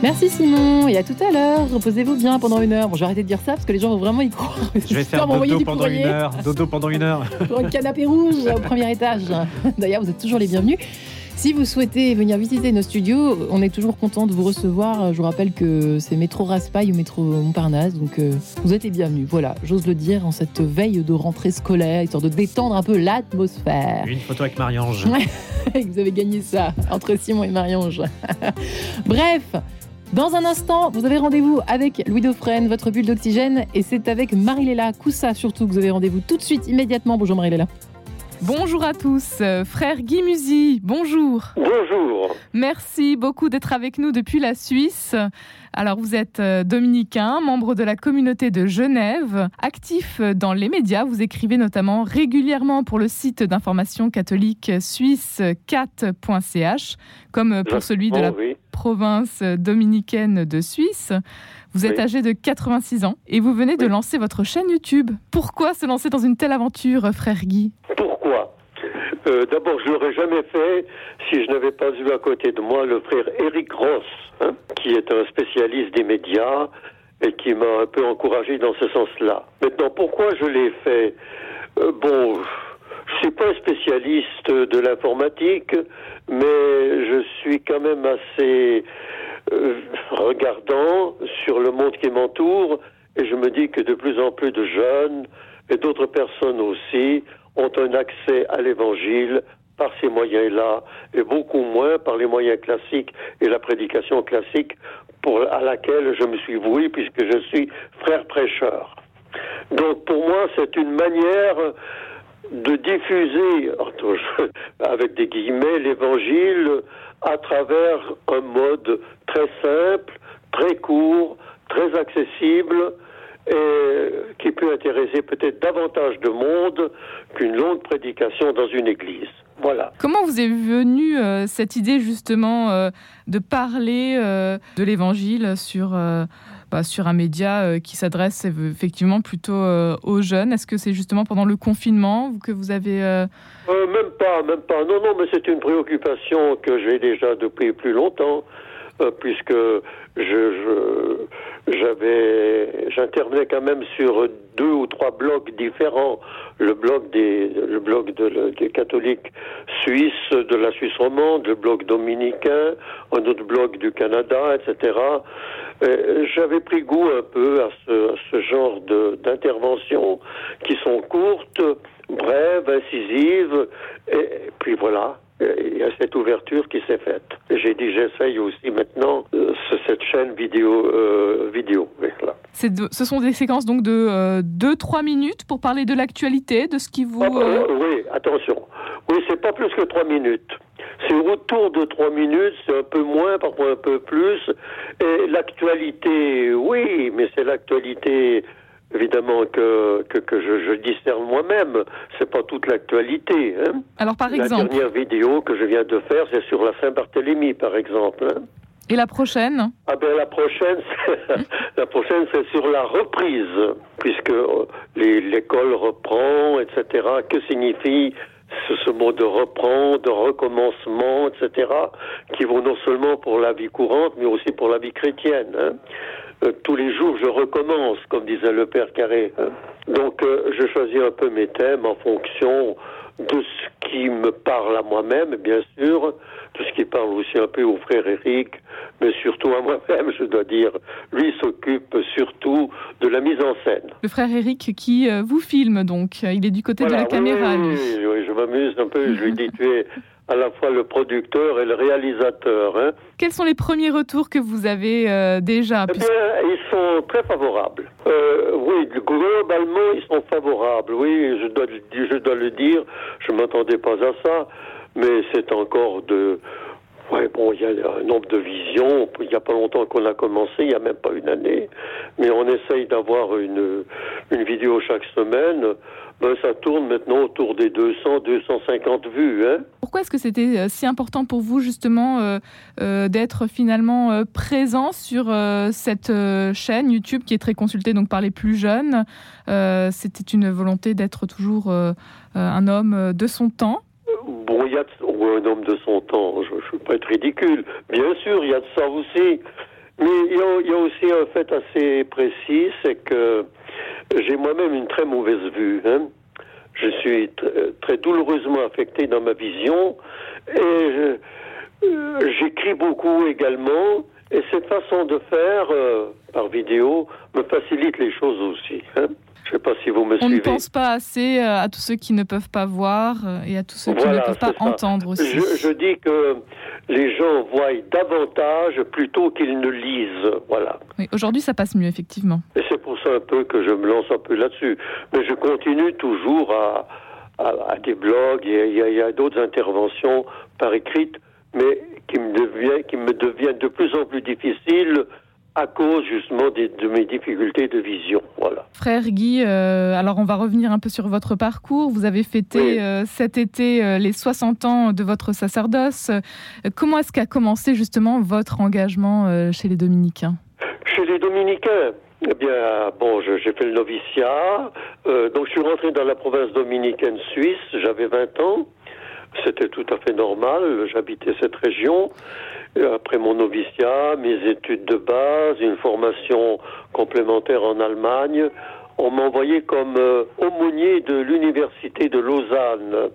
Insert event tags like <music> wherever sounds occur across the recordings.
Merci Simon, et à tout à l'heure. Reposez-vous bien pendant une heure. Bon, je vais arrêter de dire ça parce que les gens vont vraiment y croire. Je vais faire dodo pendant une heure. Dodo pendant une heure. <laughs> Pour un canapé rouge au premier étage. D'ailleurs, vous êtes toujours les bienvenus. Si vous souhaitez venir visiter nos studios, on est toujours content de vous recevoir. Je vous rappelle que c'est métro Raspail ou métro Montparnasse, donc euh, vous êtes les bienvenus. Voilà, j'ose le dire en cette veille de rentrée scolaire, histoire de détendre un peu l'atmosphère. Une photo avec Marie-Ange. <laughs> vous avez gagné ça entre Simon et Marie-Ange. <laughs> Bref. Dans un instant, vous avez rendez-vous avec Louis Dauphren, votre bulle d'oxygène, et c'est avec Marie-Léla Coussa surtout que vous avez rendez-vous tout de suite, immédiatement. Bonjour Marie-Léla. Bonjour à tous, frère Guy Musy, bonjour. Bonjour. Merci beaucoup d'être avec nous depuis la Suisse. Alors vous êtes euh, dominicain, membre de la communauté de Genève, actif dans les médias, vous écrivez notamment régulièrement pour le site d'information catholique suisse cat.ch, comme pour celui de la province dominicaine de Suisse. Vous êtes âgé de 86 ans et vous venez de lancer votre chaîne YouTube. Pourquoi se lancer dans une telle aventure, frère Guy? Pourquoi? Euh, D'abord, je l'aurais jamais fait si je n'avais pas eu à côté de moi le frère Eric Ross, hein, qui est un spécialiste des médias et qui m'a un peu encouragé dans ce sens-là. Maintenant, pourquoi je l'ai fait? Euh, Bon, je suis pas spécialiste de l'informatique, mais je suis quand même assez euh, regardant sur le monde qui m'entoure et je me dis que de plus en plus de jeunes et d'autres personnes aussi ont un accès à l'évangile par ces moyens-là et beaucoup moins par les moyens classiques et la prédication classique pour, à laquelle je me suis voué puisque je suis frère prêcheur. Donc pour moi, c'est une manière de diffuser, <laughs> avec des guillemets, l'évangile à travers un mode très simple, très court, très accessible et qui peut intéresser peut-être davantage de monde qu'une longue prédication dans une église. Voilà. Comment vous est venue euh, cette idée justement euh, de parler euh, de l'évangile sur bah, sur un média euh, qui s'adresse effectivement plutôt euh, aux jeunes. Est-ce que c'est justement pendant le confinement que vous avez... Euh, même pas, même pas. Non, non, mais c'est une préoccupation que j'ai déjà depuis plus longtemps, puisque je, j'avais, j'intervenais quand même sur deux ou trois blocs différents. Le bloc des, le bloc de, des catholiques suisses, de la Suisse romande, le bloc dominicain, un autre bloc du Canada, etc. j'avais pris goût un peu à ce, à ce genre d'interventions qui sont courtes, brèves, incisives, et puis voilà il y a cette ouverture qui s'est faite. J'ai dit j'essaye aussi maintenant euh, cette chaîne vidéo. Euh, vidéo ce sont des séquences donc de 2-3 euh, minutes pour parler de l'actualité, de ce qui vous... Ah, euh, oui, attention. Oui, c'est pas plus que 3 minutes. C'est autour de 3 minutes, c'est un peu moins, parfois un peu plus. Et l'actualité, oui, mais c'est l'actualité évidemment que, que, que je, je, discerne moi-même. C'est pas toute l'actualité. Hein. Alors par exemple. La dernière vidéo que je viens de faire, c'est sur la Saint-Barthélemy, par exemple. Hein. Et la prochaine Ah ben la prochaine, <laughs> la prochaine c'est sur la reprise, puisque euh, l'école reprend, etc. Que signifie ce, ce, mot de reprend, de recommencement, etc., qui vaut non seulement pour la vie courante, mais aussi pour la vie chrétienne. Hein. Euh, tous les jours je recommence, comme disait le père Carré. Hein. Donc euh, je choisis un peu mes thèmes en fonction de ce qui me parle à moi-même, bien sûr, de ce qui parle aussi un peu au frère Eric, mais surtout à moi-même, je dois dire. Lui s'occupe surtout de la mise en scène. Le frère Eric qui euh, vous filme donc, il est du côté de la caméra. Oui, oui, je m'amuse un peu, je lui dis <laughs> tu es à la fois le producteur et le réalisateur. Hein. Quels sont les premiers retours que vous avez euh, déjà eh bien, Ils sont très favorables. Euh, oui, globalement, ils sont favorables. Oui, je dois, je dois le dire. Je ne m'attendais pas à ça, mais c'est encore de... Ouais, bon, il y a un nombre de visions. Il n'y a pas longtemps qu'on a commencé, il n'y a même pas une année. Mais on essaye d'avoir une, une vidéo chaque semaine ben, ça tourne maintenant autour des 200, 250 vues. Hein. Pourquoi est-ce que c'était euh, si important pour vous justement euh, euh, d'être finalement présent sur cette chaîne YouTube qui est très consultée donc par les plus jeunes? C'était une volonté d'être toujours un homme de son temps Bon, il y a un homme de son temps, je ne veux pas être ridicule. Bien sûr, il y a de ça aussi. Mais il y, a, aussi un fait assez précis, c'est que j'ai moi-même une très mauvaise vue. Hein. Je suis très douloureusement affecté dans ma vision et euh, j'écris beaucoup également. Et cette façon de faire euh, par vidéo me facilite les choses aussi. Hein. Je ne sais pas si vous me suivez. On ne pense pas assez euh, à tous ceux qui ne peuvent pas voir euh, et à tous ceux qui ne peuvent pas entendre aussi. Je, dis que les gens voient davantage plutôt qu'ils ne lisent. Voilà. Oui, aujourd'hui, ça passe mieux, effectivement. Et c'est pour ça un peu que je me lance un peu là-dessus. Mais je continue toujours à, à, des blogs, il y a, a d'autres interventions par écrite, mais qui me, devient, qui me deviennent de plus en plus difficiles à cause justement de mes difficultés de vision. Voilà. Frère Guy, euh, alors on va revenir un peu sur votre parcours. Vous avez fêté euh, cet été euh, les 60 ans de votre sacerdoce. comment est-ce qu'a commencé justement votre engagement chez les dominicains? Chez les dominicains eh bien, bon, j'ai fait le noviciat, donc je suis rentré dans la province dominicaine suisse, j'avais 20 ans, c'était tout à fait normal, j'habitais cette région, après mon noviciat, mes études de base, une formation complémentaire en Allemagne, on m'a envoyé comme euh, aumônier de l'université de Lausanne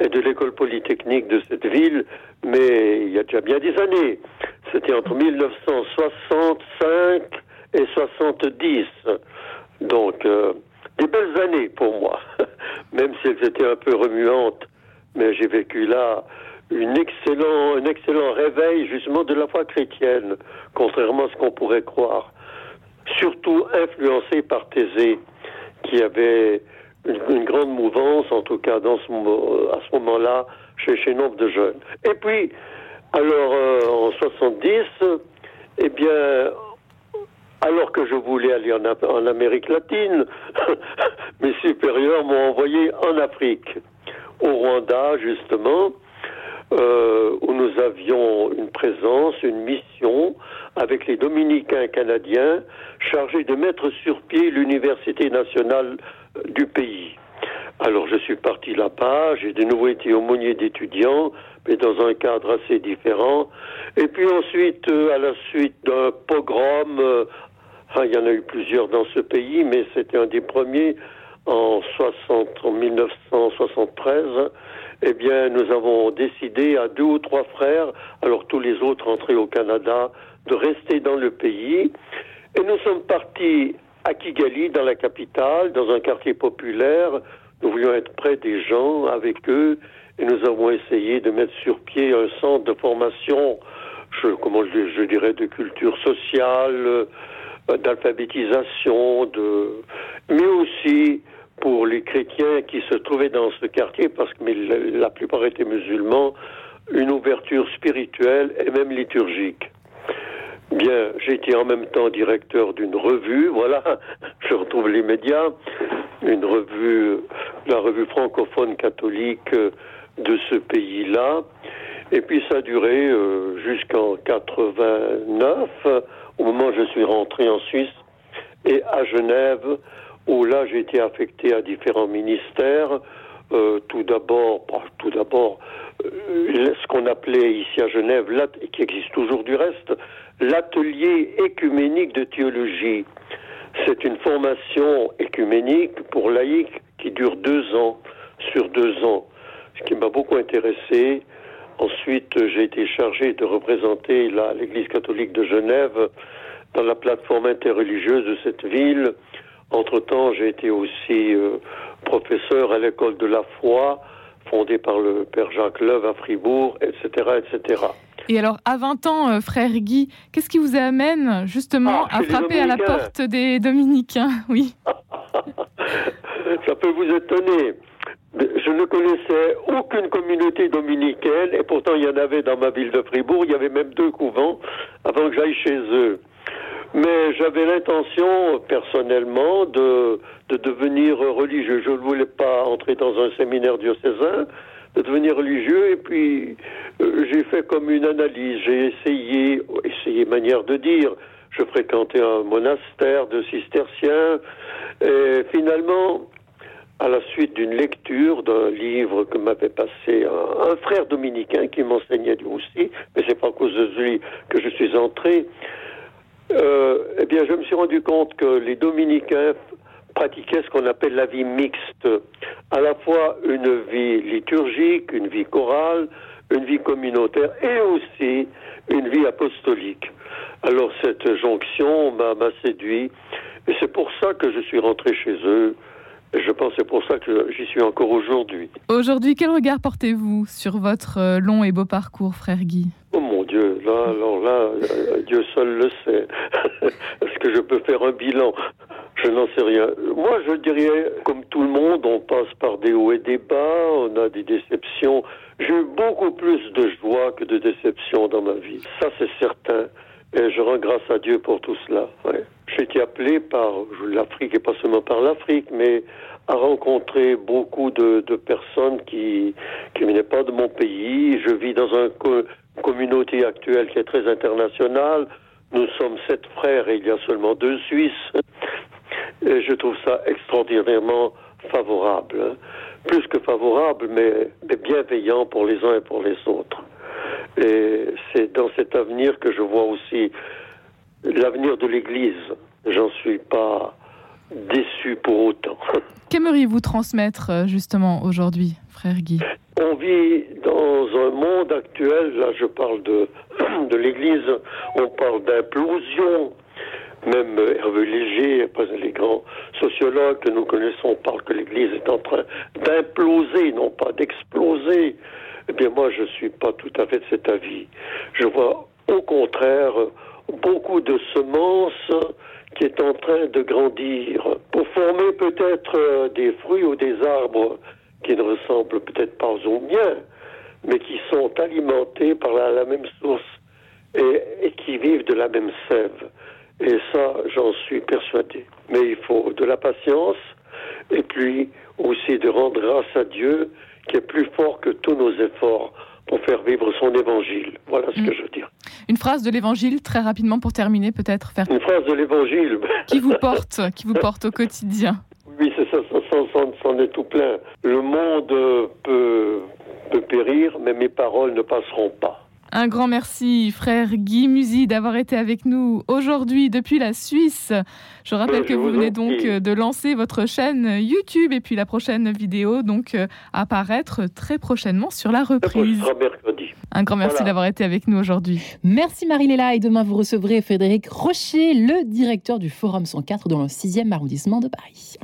et de l'école polytechnique de cette ville, mais il y a déjà bien des années. C'était entre 1965 et 70. Donc, euh, des belles années pour moi, <laughs> même si elles étaient un peu remuantes. Mais j'ai vécu là une excellent, un excellent réveil justement de la foi chrétienne, contrairement à ce qu'on pourrait croire. Surtout influencé par Thésée, qui avait une, grande mouvance, en tout cas dans ce, à ce moment-là, chez, nombre de jeunes. Et puis, alors euh, en 70, eh bien, alors que je voulais aller en, en Amérique latine, <laughs> mes supérieurs m'ont envoyé en Afrique, au Rwanda justement, euh, où nous avions une présence, une mission avec les dominicains canadiens chargés de mettre sur pied l'université nationale euh, du pays. Alors je suis parti là-bas, j'ai de nouveau été aumônier d'étudiants, mais dans un cadre assez différent. Et puis ensuite, euh, à la suite d'un pogrom, ah, il y en a eu plusieurs dans ce pays, mais c'était un des premiers en, 60, en 1973 eh bien, nous avons décidé à deux ou trois frères, alors tous les autres entrés au Canada, de rester dans le pays. Et nous sommes partis à Kigali, dans la capitale, dans un quartier populaire. Nous voulions être près des gens, avec eux, et nous avons essayé de mettre sur pied un centre de formation, je, comment je, dirais, de culture sociale, euh, d'alphabétisation, de, mais aussi pour les chrétiens qui se trouvaient dans ce quartier, parce que la plupart étaient musulmans, une ouverture spirituelle et même liturgique. Bien, j'étais en même temps directeur d'une revue, <laughs> voilà, je retrouve les médias, une revue, la revue francophone catholique de ce pays-là, et puis ça a duré euh, jusqu'en 89, au moment où je suis rentré en Suisse, et à Genève, où là j'ai été affecté à différents ministères. Euh, tout d'abord, tout d'abord, euh, ce qu'on appelait ici à Genève, qui existe toujours du reste, l'atelier écuménique de théologie. C'est une formation écuménique pour laïcs qui dure deux ans, sur deux ans, ce qui m'a beaucoup intéressé. Ensuite, j'ai été chargé de représenter l'Église catholique de Genève dans la plateforme interreligieuse de cette ville entre-temps, j'ai été aussi euh, professeur à l'école de la foi, fondée par le père Jacques Leuve à Fribourg, etc., etc. Et alors, à 20 ans, euh, frère Guy, qu'est-ce qui vous amène justement ah, à frapper à la porte des dominicains <laughs> Oui. <laughs> Ça peut vous étonner. Je ne connaissais aucune communauté dominicaine et pourtant il y en avait dans ma ville de Fribourg. Il y avait même deux couvents avant que j'aille chez eux. Mais j'avais l'intention, personnellement, de, de devenir religieux. Je ne voulais pas entrer dans un séminaire diocésain, de devenir religieux, et puis euh, j'ai fait comme une analyse. J'ai essayé, essayé manière de dire, je fréquentais un monastère de cisterciens, et finalement, à la suite d'une lecture d'un livre que m'avait passé un, frère dominicain qui m'enseignait aussi, mais c'est pas à cause de lui que je suis entré, Eh bien, je me suis rendu compte que les dominicains pratiquaient ce qu'on appelle la vie mixte, à la fois une vie liturgique, une vie chorale, une vie communautaire et aussi une vie apostolique. Alors cette jonction m'a séduit et c'est pour ça que je suis rentré chez eux. Et je pense que c'est pour ça que j'y suis encore aujourd'hui. Aujourd'hui, quel regard portez-vous sur votre euh, long et beau parcours, frère Guy? Oh mon Là, alors là, euh, Dieu seul le sait. <laughs> Est-ce que je peux faire un bilan? Je n'en sais rien. Moi, je dirais, comme tout le monde, on passe par des hauts et des bas, on a des déceptions. J'ai eu beaucoup plus de joie que de déception dans ma vie. Ça, c'est certain. Et je rends grâce à Dieu pour tout cela. J'ai été appelé par l'Afrique et pas seulement par l'Afrique, mais à rencontrer beaucoup de, personnes qui qui venaient pas de mon pays. Je vis dans une communauté actuelle qui est très internationale. Nous sommes sept frères et il y a seulement deux Suisses. Je trouve ça extraordinairement favorable. Plus que favorable, mais, mais bienveillant pour les uns et pour les autres. Et c'est dans cet avenir que je vois aussi l'avenir de l'Église. J'en suis pas déçu pour autant. <laughs> Qu'aimeriez-vous transmettre euh, justement aujourd'hui, frère Guy? On vit dans un monde actuel, là je parle de, <clears throat> de l'Église, on parle d'implosion. Même Hervé Léger, les grands sociologues que nous connaissons parlent que l'Église est en train d'imploser, non pas d'exploser. Eh bien, moi, je ne suis pas tout à fait de cet avis. Je vois au contraire beaucoup de semences qui est en train de grandir pour former peut-être euh, des fruits ou des arbres qui ne ressemblent peut-être pas aux miens, mais qui sont alimentés par la, même source et, et, qui vivent de la même sève. Et ça, j'en suis persuadé. Mais il faut de la patience et puis aussi de rendre grâce à Dieu qui est plus fort que tous nos efforts pour faire vivre son évangile. Voilà ce que mm. je veux dire. Une phrase de l'évangile très rapidement pour terminer peut-être faire Une phrase de l'évangile qui vous <laughs> porte, qui vous porte au quotidien. Ça, ça, ça, est tout plein. Le monde peut, peut périr, mais mes paroles ne passeront pas. Un grand merci, frère Guy Musi, d'avoir été avec nous aujourd'hui depuis la Suisse. Je rappelle que vous, venez donc euh, de lancer votre chaîne YouTube et puis la prochaine vidéo donc euh, apparaître très prochainement sur la reprise. Un grand merci d'avoir été avec nous aujourd'hui. Merci Marie-Léla et demain vous recevrez Frédéric Rocher, le directeur du Forum 104 dans le 6e arrondissement de Paris.